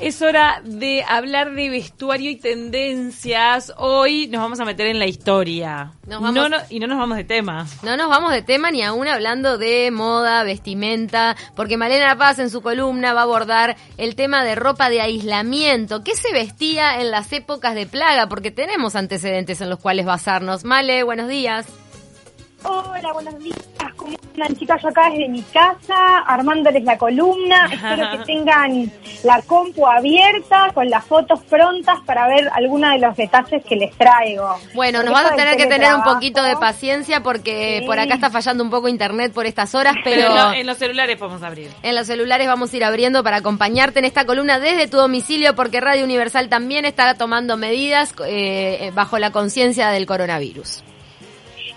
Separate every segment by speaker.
Speaker 1: Es hora de hablar de vestuario y tendencias. Hoy nos vamos a meter en la historia.
Speaker 2: Nos vamos-
Speaker 1: No, no- y no nos vamos de tema.
Speaker 2: No nos vamos de tema ni aún hablando de moda, vestimenta, porque Malena Paz en su columna va a abordar el tema de ropa de aislamiento. ¿Qué se vestía en las épocas de plaga? Porque tenemos antecedentes en los cuales basarnos. Male, buenos días.
Speaker 3: Hola, buenos días. ¿Cómo andan, chicas? Yo acá desde mi casa, armándoles la columna. Espero que tengan la compu abierta, con las fotos prontas para ver algunos de los detalles que les traigo.
Speaker 2: Bueno, nos vas a tener que tener un poquito de paciencia porque
Speaker 3: Sí.
Speaker 2: por acá está fallando un poco internet por estas horas, pero...
Speaker 1: Pero no, en los celulares podemos abrir.
Speaker 2: En los celulares vamos a ir abriendo para acompañarte en esta columna desde tu domicilio porque Radio Universal también está tomando medidas eh, bajo la conciencia del coronavirus.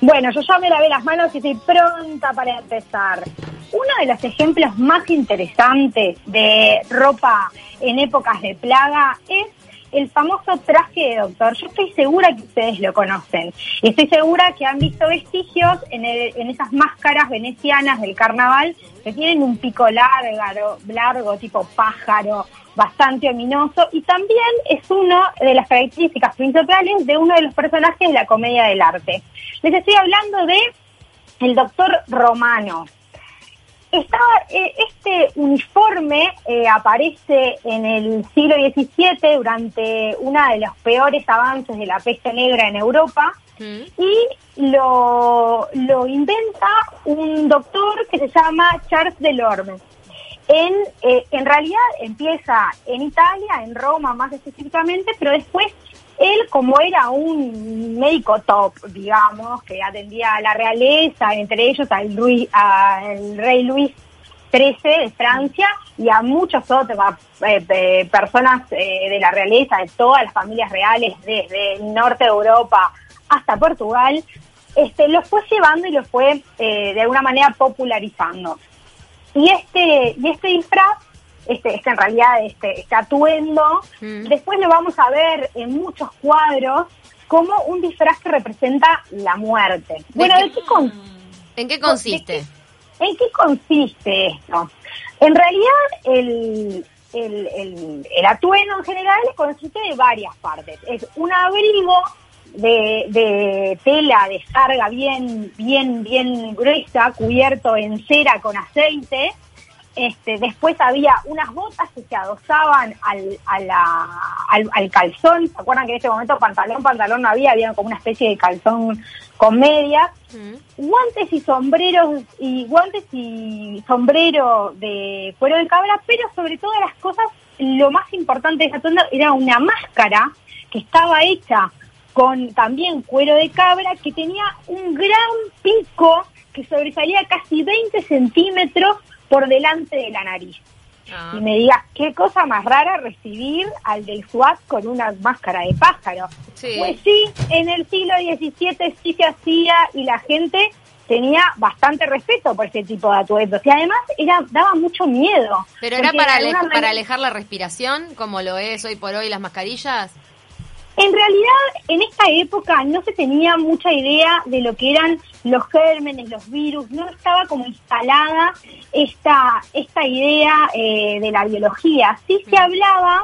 Speaker 3: Bueno, yo ya me lavé las manos y estoy pronta para empezar. Uno de los ejemplos más interesantes de ropa en épocas de plaga es el famoso traje de doctor. Yo estoy segura que ustedes lo conocen. Estoy segura que han visto vestigios en, el- en esas máscaras venecianas del carnaval que tienen un pico largo, largo tipo pájaro, bastante ominoso. Y también es una de las características principales de uno de los personajes de la comedia del arte. Les estoy hablando de el doctor Romano. Estaba, eh, este uniforme eh, aparece en el siglo XVII durante uno de los peores avances de la peste negra en Europa y lo, lo inventa un doctor que se llama Charles Delorme. En, eh, en realidad empieza en Italia, en Roma más específicamente, pero después él, como era un médico top, digamos, que atendía a la realeza, entre ellos al, rey Luis XIII de Francia y a muchas otras eh, personas eh, de la realeza, de todas las familias reales, desde el norte de Europa hasta Portugal, este, los fue llevando y los fue eh, de alguna manera popularizando. Y este, y este disfraz, este, este en realidad este, este atuendo,
Speaker 2: Mm.
Speaker 3: después lo vamos a ver en muchos cuadros como un disfraz que representa la muerte. Bueno,
Speaker 2: qué-
Speaker 3: ¿de qué con-
Speaker 2: ¿En qué consiste?
Speaker 3: ¿En qué consiste esto? En realidad, el, el, el- el atuendo en general consiste de varias partes. Es un abrigo de, de tela de carga bien, bien, bien gruesa, cubierto en cera con aceite. Este, después había unas botas que se adosaban al, a la- al, al calzón. ¿Se acuerdan que en ese momento pantalón, pantalón no había? Había como una especie de calzón con medias
Speaker 2: Mm.
Speaker 3: guantes y sombreros y guantes y sombrero de cuero de cabra, pero sobre todas las cosas lo más importante de esa atuendo era una máscara que estaba hecha con también cuero de cabra que tenía un gran pico que sobresalía casi 20 centímetros por delante de la nariz.
Speaker 2: Ah.
Speaker 3: Y me digas, qué cosa más rara recibir al del SWAT con una máscara de pájaro.
Speaker 2: Sí.
Speaker 3: Pues sí, en el siglo XVII sí se hacía y la gente tenía bastante respeto por ese tipo de atuendos. Y además era daba mucho miedo.
Speaker 2: ¿Pero era para, ale- para alejar la respiración, como lo es hoy por hoy las mascarillas?
Speaker 3: En realidad, en esta época no se tenía mucha idea de lo que eran los gérmenes, los virus, no estaba como instalada esta, esta idea eh, de la biología. Sí se hablaba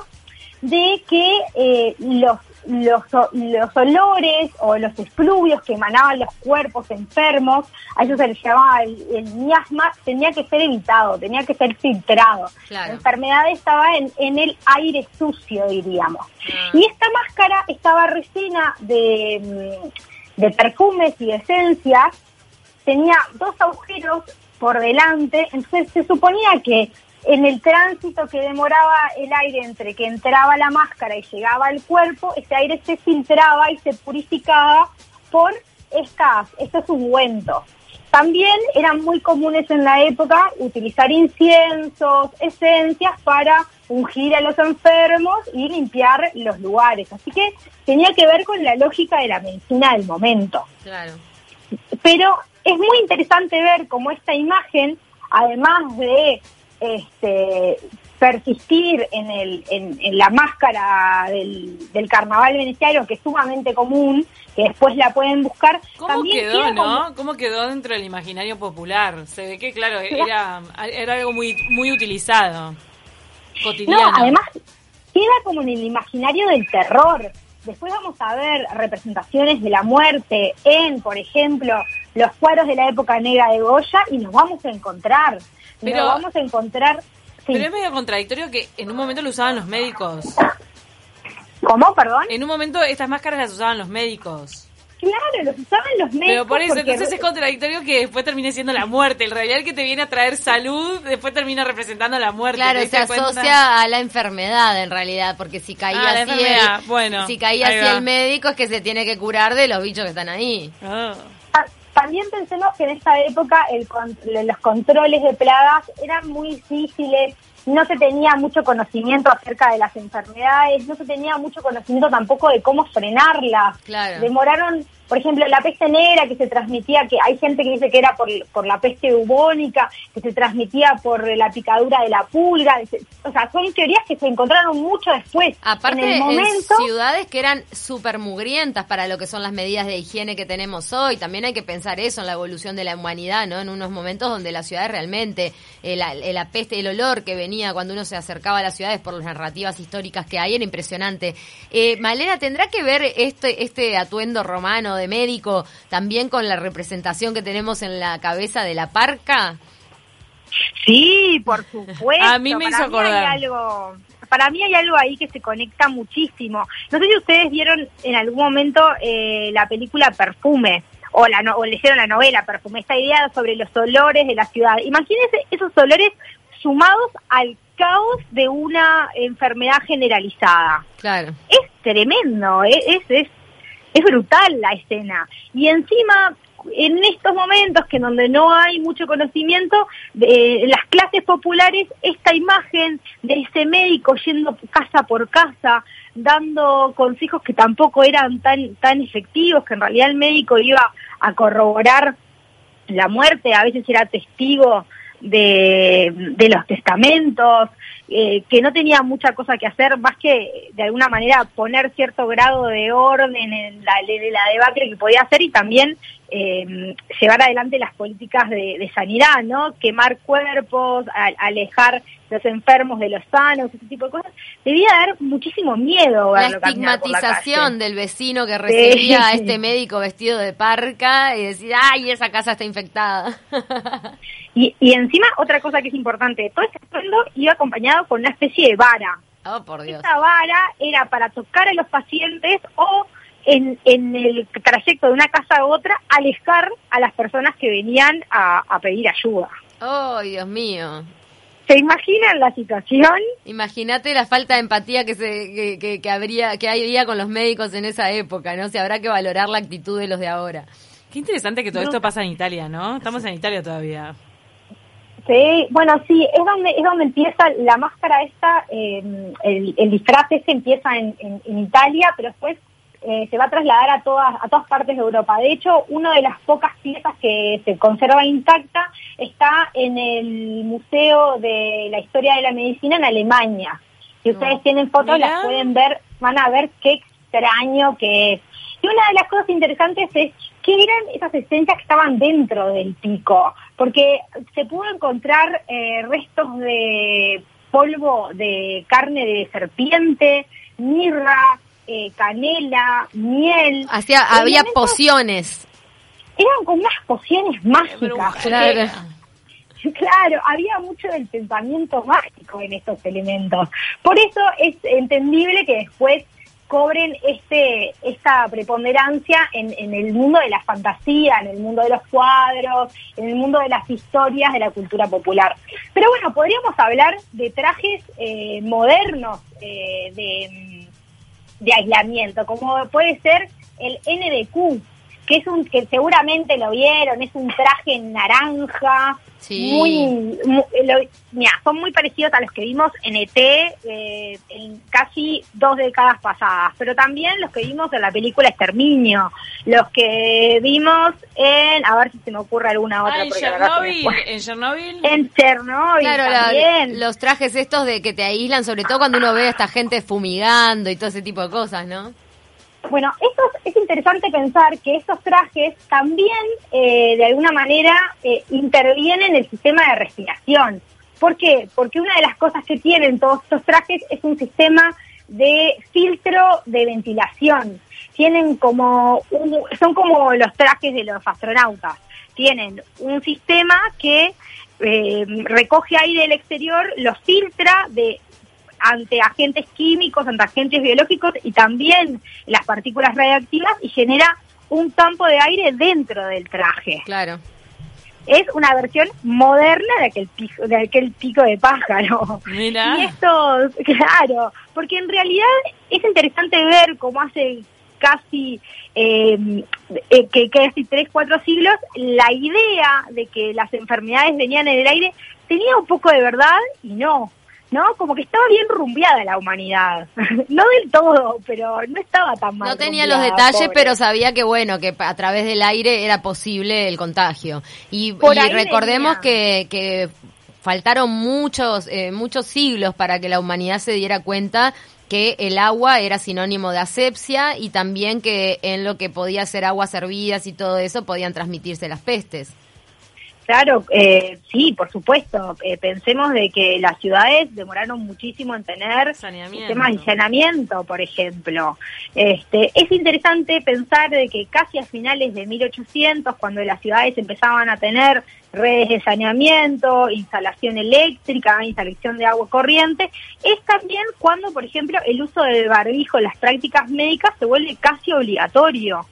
Speaker 3: de que eh, los, los, los olores o los efluvios que emanaban los cuerpos enfermos, a eso se les llamaba el, el miasma, tenía que ser evitado, tenía que ser filtrado.
Speaker 2: Claro.
Speaker 3: La enfermedad estaba en, en el aire sucio, diríamos.
Speaker 2: Ah.
Speaker 3: Y esta máscara estaba rellena de, mm, de perfumes y de esencias, tenía dos agujeros por delante, entonces se suponía que en el tránsito que demoraba el aire entre que entraba la máscara y llegaba al cuerpo, ese aire se filtraba y se purificaba por estas, estos ungüentos. También eran muy comunes en la época utilizar inciensos, esencias para ungir a los enfermos y limpiar los lugares. Así que tenía que ver con la lógica de la medicina del momento.
Speaker 2: Claro.
Speaker 3: Pero es muy interesante ver cómo esta imagen, además de este, persistir en, el, en, en la máscara del, del carnaval veneciano, que es sumamente común, que después la pueden buscar.
Speaker 1: ¿Cómo
Speaker 3: también
Speaker 1: quedó,
Speaker 3: queda como-
Speaker 1: no? ¿Cómo quedó dentro del imaginario popular? Se ve que, claro, era, era algo muy, muy utilizado, cotidiano.
Speaker 3: No, además, queda como en el imaginario del terror. Después vamos a ver representaciones de la muerte en, por ejemplo, los cuadros de la época negra de Goya y nos vamos a encontrar.
Speaker 1: Pero-
Speaker 3: vamos a encontrar. sí.
Speaker 1: Pero es medio contradictorio que en un momento lo usaban los médicos.
Speaker 3: ¿Cómo? Perdón.
Speaker 1: En un momento estas máscaras las usaban los médicos.
Speaker 3: Claro, los usaban los médicos.
Speaker 1: Pero por eso,
Speaker 3: porque-
Speaker 1: entonces es contradictorio que después termine siendo la muerte. El realidad que te viene a traer salud, después termina representando la muerte.
Speaker 2: Claro,
Speaker 1: ¿te
Speaker 2: se
Speaker 1: cuenta?
Speaker 2: asocia a la enfermedad en realidad, porque si caía
Speaker 1: Ah,
Speaker 2: así, el,
Speaker 1: bueno,
Speaker 2: si caía así
Speaker 1: va.
Speaker 2: el médico es que se tiene que curar de los bichos que están ahí.
Speaker 1: Ah.
Speaker 3: Ta- También pensemos que en esta época el los controles de plagas eran muy difíciles, no se tenía mucho conocimiento acerca de las enfermedades, no se tenía mucho conocimiento tampoco de cómo frenarlas.
Speaker 2: Claro.
Speaker 3: Demoraron, por ejemplo, la peste negra que se transmitía, que hay gente que dice que era por, por la peste bubónica, que se transmitía por la picadura de la pulga, o sea, son teorías que se encontraron mucho después.
Speaker 2: Aparte,
Speaker 3: en el
Speaker 2: en
Speaker 3: momento,
Speaker 2: ciudades que eran súper mugrientas para lo que son las medidas de higiene que tenemos hoy. También hay que pensar eso en la evolución de la humanidad, ¿no? En unos momentos donde las ciudades realmente, eh, la, eh, la peste, el olor que venía cuando uno se acercaba a las ciudades por las narrativas históricas que hay era impresionante. Eh, Malena, ¿tendrá que ver este, este atuendo romano de médico también con la representación que tenemos en la cabeza de la parca?
Speaker 3: Sí, por supuesto.
Speaker 1: A mí me
Speaker 3: Para
Speaker 1: hizo acordar.
Speaker 3: hay algo, para mí hay algo ahí que se conecta muchísimo. No sé si ustedes vieron en algún momento eh, la película Perfume o, la, no- o leyeron la novela Perfume, esta idea sobre los olores de la ciudad. Imagínense esos olores sumados al caos de una enfermedad generalizada
Speaker 2: Claro.
Speaker 3: es tremendo, es, es, es, brutal la escena. Y encima, en estos momentos que donde no hay mucho conocimiento, de las clases populares, esta imagen de ese médico yendo casa por casa, dando consejos que tampoco eran tan, tan efectivos, que en realidad el médico iba a corroborar la muerte, a veces era testigo de, de los testamentos, eh, que no tenía mucha cosa que hacer más que de alguna manera poner cierto grado de orden en la, en la debacle que podía hacer y también eh, llevar adelante las políticas de, de sanidad, ¿no? Quemar cuerpos, a- alejar los enfermos de los sanos, ese tipo de cosas. Debía dar muchísimo miedo
Speaker 2: La
Speaker 3: la
Speaker 2: estigmatización
Speaker 3: calle.
Speaker 2: del vecino que recibía a este médico vestido de parca y decir, ay, esa casa está infectada.
Speaker 3: Y, y encima, otra cosa que es importante, todo este estruendo iba acompañado con una especie de vara.
Speaker 2: oh, por Dios.
Speaker 3: Esta vara era para tocar a los pacientes o en, en el trayecto de una casa a otra alejar a las personas que venían a, a pedir ayuda.
Speaker 2: Oh, Dios mío.
Speaker 3: ¿Se imaginan la situación?
Speaker 2: Imagínate la falta de empatía que se que, que, que habría que había con los médicos en esa época, ¿no? Se habrá que valorar la actitud de los de ahora.
Speaker 1: Qué interesante que todo esto pasa en Italia, ¿no? Estamos en Italia todavía.
Speaker 3: Sí, bueno, sí, es donde es donde empieza la máscara esta, eh, el, el disfraz ese empieza en, en- en Italia, pero después eh, se va a trasladar a todas a todas partes de Europa. De hecho, una de las pocas piezas que se conserva intacta está en el Museo de la Historia de la Medicina en Alemania. Si ustedes tienen fotos, las pueden ver, van a ver qué extraño que es. Y una de las cosas interesantes es qué eran esas esencias que estaban dentro del pico, porque se pudo encontrar eh, restos de polvo de carne de serpiente, mirra, eh, canela, miel.
Speaker 2: Hacía, había pociones.
Speaker 3: Eran como unas pociones mágicas. porque-
Speaker 2: Claro.
Speaker 3: Claro, había mucho del pensamiento mágico en estos elementos. Por eso es entendible que después cobren este esta preponderancia en, en el mundo de la fantasía, en el mundo de los cuadros, en el mundo de las historias de la cultura popular. Pero bueno, podríamos hablar de trajes eh, modernos eh, de, de aislamiento, como puede ser el NDQ, que es un que seguramente lo vieron, es un traje naranja,
Speaker 2: Sí.
Speaker 3: muy, mu- lo- mira, son muy parecidos a los que vimos en ET eh, en casi dos décadas pasadas, pero también los que vimos en la película Exterminio, los que vimos en, a ver si se me ocurre alguna otra.
Speaker 1: Ah, en Chernobyl. En Chernobyl.
Speaker 3: En Chernobyl
Speaker 2: Claro, la-
Speaker 3: también.
Speaker 2: los trajes estos de que te aíslan, sobre todo cuando uno ve a esta gente fumigando y todo ese tipo de cosas, ¿no?
Speaker 3: Bueno, esto es interesante pensar que estos trajes también, eh, de alguna manera, eh, intervienen en el sistema de respiración. ¿Por qué? Porque una de las cosas que tienen todos estos trajes es un sistema de filtro de ventilación. Tienen como un- son como los trajes de los astronautas. Tienen un sistema que eh, recoge aire del exterior, lo filtra de ante agentes químicos, ante agentes biológicos y también las partículas radiactivas y genera un campo de aire dentro del traje.
Speaker 2: Claro.
Speaker 3: Es una versión moderna de aquel pico de, aquel pico de pájaro.
Speaker 1: Mira.
Speaker 3: Y estos, claro, porque en realidad es interesante ver cómo hace casi eh, eh, que casi tres, cuatro siglos, la idea de que las enfermedades venían en el aire tenía un poco de verdad y no, ¿no? Como que estaba bien rumbeada la humanidad. no del todo, pero no estaba tan mal.
Speaker 2: No tenía los detalles,
Speaker 3: pobre.
Speaker 2: pero sabía que bueno, que a través del aire era posible el contagio. Y, recordemos
Speaker 3: venía.
Speaker 2: que, que faltaron muchos, eh, muchos siglos para que la humanidad se diera cuenta que el agua era sinónimo de asepsia y también que en lo que podía ser aguas servidas y todo eso podían transmitirse las pestes.
Speaker 3: Claro, eh, sí, por supuesto. Eh, pensemos de que las ciudades demoraron muchísimo en tener sistemas de saneamiento, por ejemplo. Este, es interesante pensar de que casi a finales de 1800, cuando las ciudades empezaban a tener redes de saneamiento, instalación eléctrica, instalación de agua corriente, es también cuando, por ejemplo, el uso del barbijo en las prácticas médicas se vuelve casi obligatorio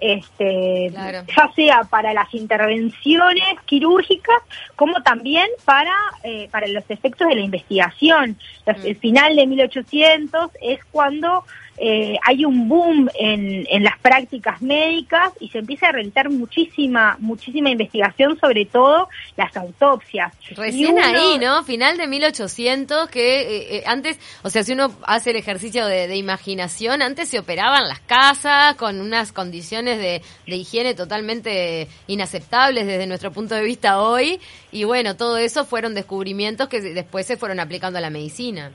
Speaker 3: este,
Speaker 2: Claro.
Speaker 3: ya sea para las intervenciones quirúrgicas como también para, eh, para los efectos de la investigación. Los-
Speaker 2: Mm.
Speaker 3: El final de 1800 es cuando eh, hay un boom en, en las prácticas médicas y se empieza a realizar muchísima, muchísima investigación, sobre todo las autopsias.
Speaker 2: Recién
Speaker 3: uno-
Speaker 2: ahí, ¿no? Final de 1800, que eh, eh, antes, o sea, si uno hace el ejercicio de, de imaginación, antes se operaban las casas con unas condiciones de, de higiene totalmente inaceptables desde nuestro punto de vista hoy, y bueno, todo eso fueron descubrimientos que después se fueron aplicando a la medicina.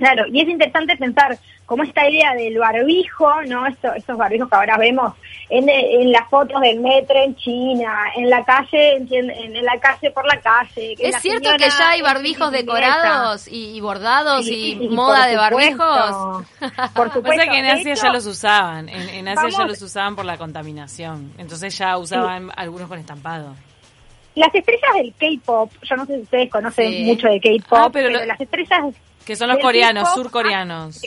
Speaker 3: Claro, y es interesante pensar cómo esta idea del barbijo, ¿no? Esto, estos barbijos que ahora vemos en, en las fotos del metro en China, en la calle, en, en- en la calle por la calle. que
Speaker 2: ¿Es
Speaker 3: la
Speaker 2: cierto que ya hay barbijos decorados y, y bordados
Speaker 3: Sí,
Speaker 2: y moda de barbijos?
Speaker 3: Por supuesto.
Speaker 1: Pasa que en Asia
Speaker 3: hecho,
Speaker 1: ya los usaban, en, en Asia ya los usaban por la contaminación, entonces ya usaban algunos con estampado.
Speaker 3: Las estrellas del K-pop, yo no sé si ustedes conocen
Speaker 2: Sí.
Speaker 3: mucho de K-pop,
Speaker 1: Ah, pero
Speaker 3: pero,
Speaker 1: lo-
Speaker 3: las estrellas
Speaker 1: Que son los coreanos, surcoreanos.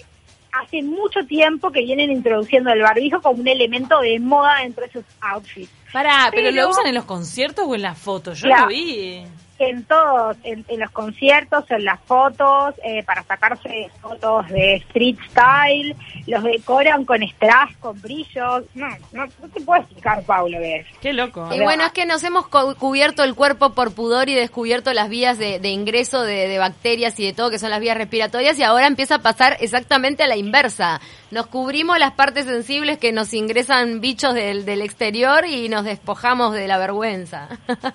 Speaker 3: hace mucho tiempo que vienen introduciendo el barbijo como un elemento de moda dentro de sus outfits.
Speaker 1: Pará, pero,
Speaker 3: Pero-
Speaker 1: lo usan en los conciertos o en las fotos? Yo lo vi.
Speaker 3: En todos, en, en los conciertos, en las fotos, eh, para sacarse fotos de street style, los decoran con strass, con brillos. No, no, no te puedo explicar, Paulo, que es.
Speaker 1: Qué loco.
Speaker 2: Y bueno, es que nos hemos cu- cubierto el cuerpo por pudor y descubierto las vías de, de ingreso de, de bacterias y de todo, que son las vías respiratorias, y ahora empieza a pasar exactamente a la inversa. Nos cubrimos las partes sensibles que nos ingresan bichos del, del exterior y nos despojamos de la vergüenza.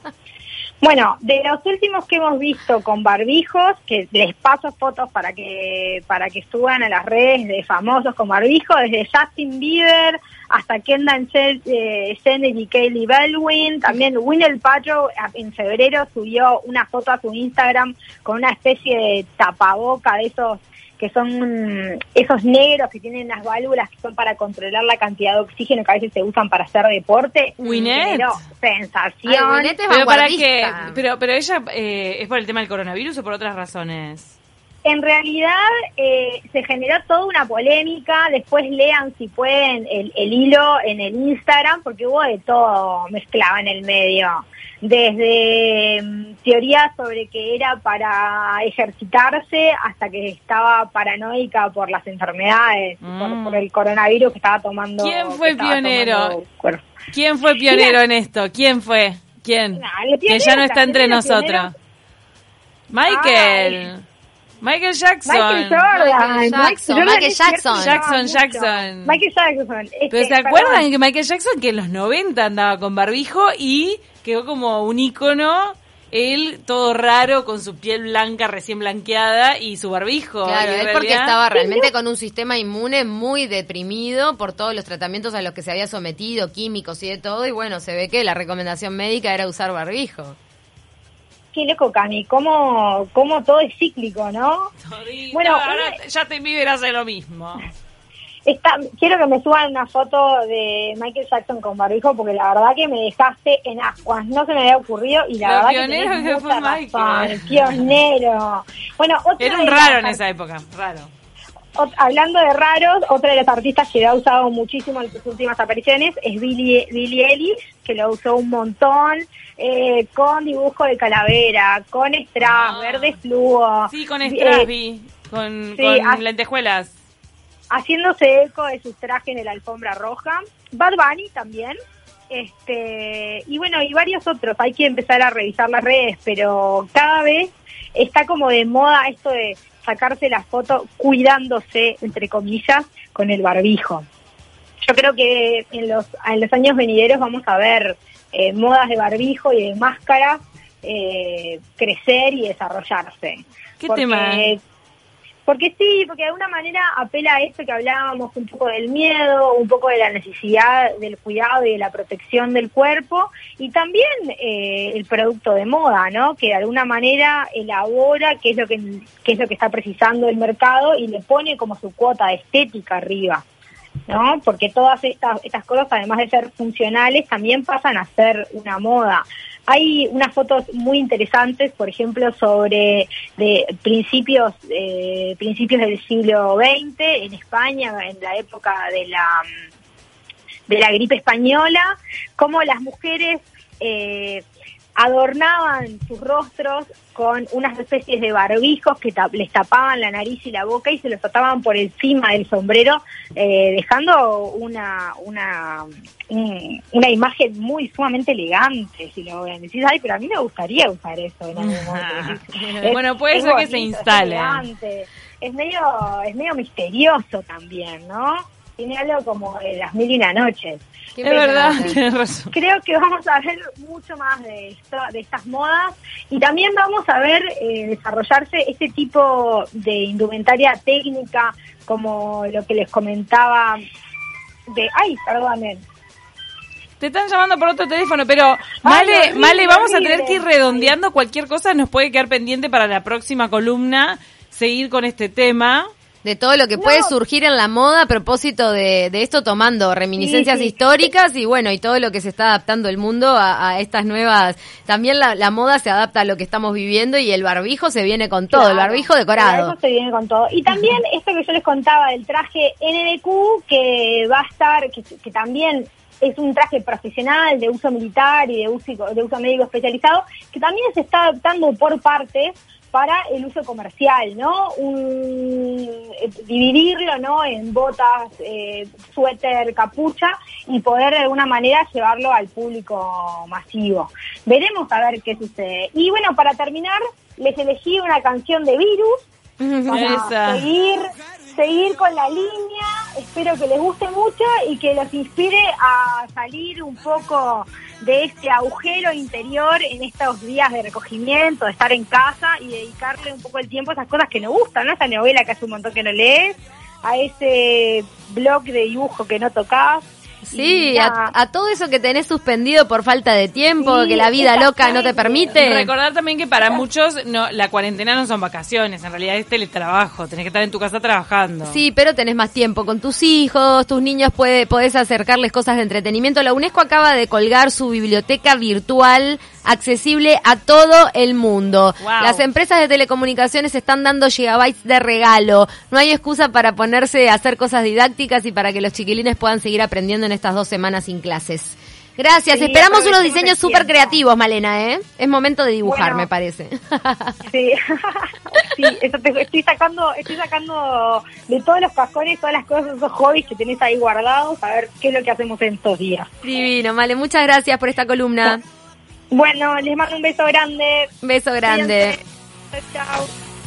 Speaker 3: Bueno, de los últimos que hemos visto con barbijos, que les paso fotos para que para que suban a las redes de famosos con barbijo, desde Justin Bieber hasta Kendall eh, Jenner y Kaylee Baldwin, también Paltrow a- en febrero subió una foto a su Instagram con una especie de tapaboca de esos que son mm, esos negros que tienen las válvulas que son para controlar la cantidad de oxígeno que a veces se usan para hacer deporte.
Speaker 1: Winnet.
Speaker 3: Sensación.
Speaker 2: Ay, Winnet es
Speaker 1: Pero para pero, pero ella eh, es por el tema del coronavirus o por otras razones.
Speaker 3: En realidad eh, se generó toda una polémica, después lean si pueden el, el hilo en el Instagram, porque hubo de todo mezclado en el medio, desde mm, teorías sobre que era para ejercitarse hasta que estaba paranoica por las enfermedades,
Speaker 1: Mm.
Speaker 3: por, por el coronavirus que estaba tomando.
Speaker 1: ¿Quién fue pionero?
Speaker 3: tomando.
Speaker 1: ¿Quién fue pionero en esto? ¿Quién fue? ¿Quién?
Speaker 3: No,
Speaker 1: que ya no está entre nosotros. Michael. Michael Jackson.
Speaker 3: Michael Jordan.
Speaker 2: Michael Jackson, Michael Jackson.
Speaker 1: Jackson.
Speaker 3: Michael Jackson. Este,
Speaker 1: Pero ¿se
Speaker 3: perdón.
Speaker 1: acuerdan que Michael Jackson que en los 90 andaba con barbijo y quedó como un ícono, él todo raro con su piel blanca recién blanqueada y su barbijo?
Speaker 2: Claro, es porque estaba realmente con un sistema inmune muy deprimido por todos los tratamientos a los que se había sometido, químicos y de todo, y bueno, se ve que la recomendación médica era usar barbijo.
Speaker 3: Qué loco, Cami, cómo, cómo todo es cíclico, ¿no? Bueno,
Speaker 1: ahora
Speaker 3: una-
Speaker 1: Justin Bieber hace lo mismo.
Speaker 3: Está, quiero que me suban una foto de Michael Jackson con barbijo porque la verdad que me dejaste en ascuas. No se me había ocurrido y la verdad que,
Speaker 1: fue Michael.
Speaker 3: razón. Pionero. Bueno, otra
Speaker 1: Era un raro en esa época, raro.
Speaker 3: Hablando de raros, otra de las artistas que ha usado muchísimo en sus últimas apariciones es Billie, Billie Eilish, que lo usó un montón, eh, con dibujo de calavera, con strass,
Speaker 1: Ah.
Speaker 3: verde fluo.
Speaker 1: Sí, con
Speaker 3: eh,
Speaker 1: strass vi, con,
Speaker 3: sí,
Speaker 1: con lentejuelas.
Speaker 3: haciéndose eco de sus trajes de la alfombra roja. Bad Bunny también. Este, y bueno, y varios otros. Hay que empezar a revisar las redes, pero cada vez está como de moda esto de sacarse la foto cuidándose, entre comillas, con el barbijo. Yo creo que en los, en los años venideros vamos a ver eh, modas de barbijo y de máscaras eh, crecer y desarrollarse.
Speaker 1: ¿Qué
Speaker 3: Porque-
Speaker 1: tema?
Speaker 3: Porque sí, porque de alguna manera apela a esto que hablábamos un poco del miedo, un poco de la necesidad del cuidado y de la protección del cuerpo y también eh, el producto de moda, ¿no? Que de alguna manera elabora qué es lo que qué es lo que está precisando el mercado y le pone como su cuota estética arriba. ¿no? Porque todas estas, estas cosas, además de ser funcionales, también pasan a ser una moda. Hay unas fotos muy interesantes, por ejemplo, sobre de principios eh, principios del siglo XX en España, en la época de la de la gripe española, cómo las mujeres eh, adornaban sus rostros con unas especies de barbijos que les tapaban la nariz y la boca y se los ataban por encima del sombrero, eh, dejando una, una, un- una imagen muy sumamente elegante, si lo ven. Decís, ay, pero a mí me gustaría usar eso en algún momento.
Speaker 1: Bueno, puede ser que se
Speaker 3: es
Speaker 1: instale.
Speaker 3: elegante. Es medio, es medio misterioso también, ¿no? Tiene algo como de las mil y una noches.
Speaker 1: Es verdad, tienes razón.
Speaker 3: Creo que vamos a ver mucho más de, esto, de estas modas y también vamos a ver eh, desarrollarse este tipo de indumentaria técnica como lo que les comentaba de... ¡Ay, perdonen!
Speaker 1: Te están llamando por otro teléfono, pero Male,
Speaker 3: horrible,
Speaker 1: Male, vamos a tener que ir redondeando cualquier cosa, nos puede quedar pendiente para la próxima columna seguir con este tema.
Speaker 2: De todo lo que
Speaker 3: No.
Speaker 2: puede surgir en la moda a propósito de, de esto, tomando reminiscencias
Speaker 3: Sí, sí.
Speaker 2: históricas y bueno, y todo lo que se está adaptando el mundo a, a estas nuevas. También la, la moda se adapta a lo que estamos viviendo y el barbijo se viene con todo, el barbijo decorado.
Speaker 3: Eso se viene con todo. Y también esto que yo les contaba del traje NDQ, que va a estar, que, que también es un traje profesional de uso militar y de uso, de uso médico especializado, que también se está adaptando por partes para el uso comercial, ¿no? Un, eh, dividirlo, ¿no? En botas, eh, suéter, capucha y poder de alguna manera llevarlo al público masivo. Veremos a ver qué sucede. Y bueno, para terminar, les elegí una canción de Virus para
Speaker 1: Esa.
Speaker 3: seguir seguir con la línea. Espero que les guste mucho y que los inspire a salir un poco de este agujero interior en estos días de recogimiento, de estar en casa y dedicarle un poco el tiempo a esas cosas que nos gustan, ¿no? Esa novela que hace un montón que no lees, a ese blog de dibujo que no tocas.
Speaker 2: Sí, a, a todo eso que tenés suspendido por falta de tiempo,
Speaker 3: Sí,
Speaker 2: que la vida loca no te permite.
Speaker 1: Recordar también que para muchos no, la cuarentena no son vacaciones, en realidad es teletrabajo, tenés que estar en tu casa trabajando.
Speaker 2: Sí, pero tenés más tiempo con tus hijos, tus niños puede, podés acercarles cosas de entretenimiento. La UNESCO acaba de colgar su biblioteca virtual accesible a todo el mundo.
Speaker 1: Wow.
Speaker 2: Las empresas de telecomunicaciones están dando gigabytes de regalo. No hay excusa para ponerse a hacer cosas didácticas y para que los chiquilines puedan seguir aprendiendo en estas dos semanas sin clases. Gracias.
Speaker 3: Sí,
Speaker 2: Esperamos unos diseños súper creativos, Malena, ¿eh? Es momento de dibujar,
Speaker 3: Bueno.
Speaker 2: me parece.
Speaker 3: Sí, sí eso te- estoy sacando, estoy sacando de todos los cajones, todas las cosas, esos hobbies que tenés ahí guardados, a ver qué es lo que hacemos en estos días.
Speaker 2: Divino, Male. Muchas gracias por esta columna.
Speaker 3: Bueno, les mando un beso grande.
Speaker 2: Beso grande.
Speaker 3: Chao.